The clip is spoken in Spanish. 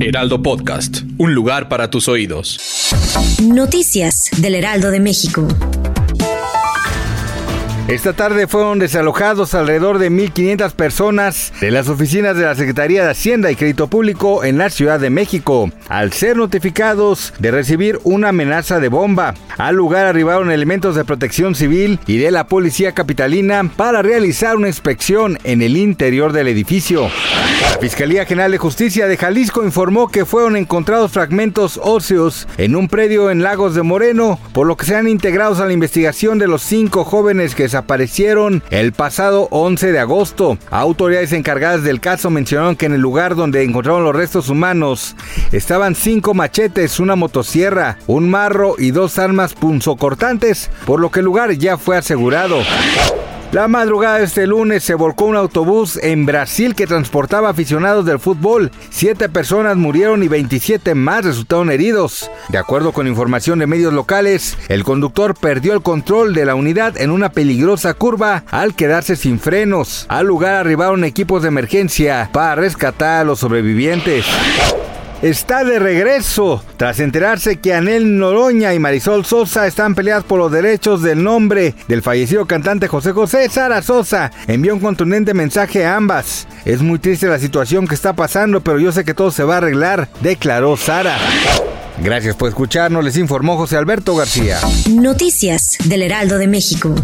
Heraldo Podcast. Un lugar para tus oídos. Noticias del Heraldo de México. Esta tarde fueron desalojados alrededor de 1.500 personas de las oficinas de la Secretaría de Hacienda y Crédito Público en la Ciudad de México, al ser notificados de recibir una amenaza de bomba. Al lugar arribaron elementos de protección civil y de la Policía Capitalina para realizar una inspección en el interior del edificio. La Fiscalía General de Justicia de Jalisco informó que fueron encontrados fragmentos óseos en un predio en Lagos de Moreno, por lo que se han integrados a la investigación de los cinco jóvenes que desaparecieron el pasado 11 de agosto. Autoridades encargadas del caso mencionaron que en el lugar donde encontraron los restos humanos estaban cinco machetes, una motosierra, un marro y dos armas punzocortantes, por lo que el lugar ya fue asegurado. La madrugada de este lunes se volcó un autobús en Brasil que transportaba aficionados del fútbol. Siete personas murieron y 27 más resultaron heridos. De acuerdo con información de medios locales, el conductor perdió el control de la unidad en una peligrosa curva al quedarse sin frenos. Al lugar arribaron equipos de emergencia para rescatar a los sobrevivientes está de regreso tras enterarse que Anel Noroña y Marisol Sosa están peleadas por los derechos del nombre del fallecido cantante José José. Sara Sosa envió un contundente mensaje a ambas. Es muy triste la situación que está pasando, pero yo sé que todo se va a arreglar, declaró Sara. Gracias por escucharnos, les informó José Alberto García. Noticias del Heraldo de México.